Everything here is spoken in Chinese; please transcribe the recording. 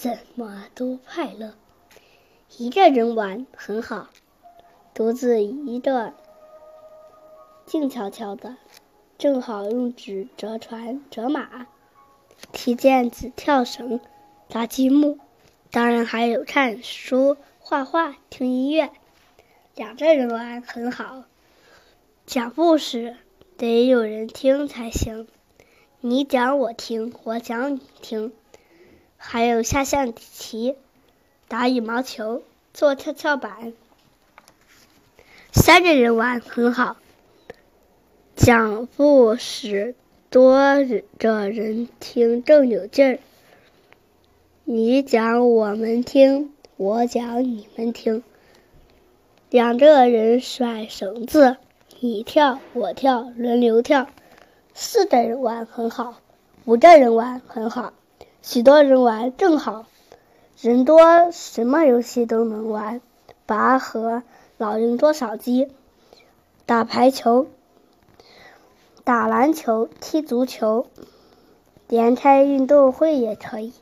怎么都快乐。一个人玩很好，独自一个静悄悄的，正好用纸折船、折马、踢毽子、跳绳、搭积木，当然还有看书、画画、听音乐。两个人玩很好，讲故事得有人听才行。你讲我听，我讲你听，还有下象棋、打羽毛球、做跷跷板。三个人玩很好，讲故事多个人听更有劲儿。你讲我们听，我讲你们听。两个人甩绳子，你跳我跳，轮流跳。四个人玩很好，五个人玩很好，许多人玩正好。人多，什么游戏都能玩：拔河、老鹰捉小鸡、打排球、打篮球、踢足球，连开运动会也可以。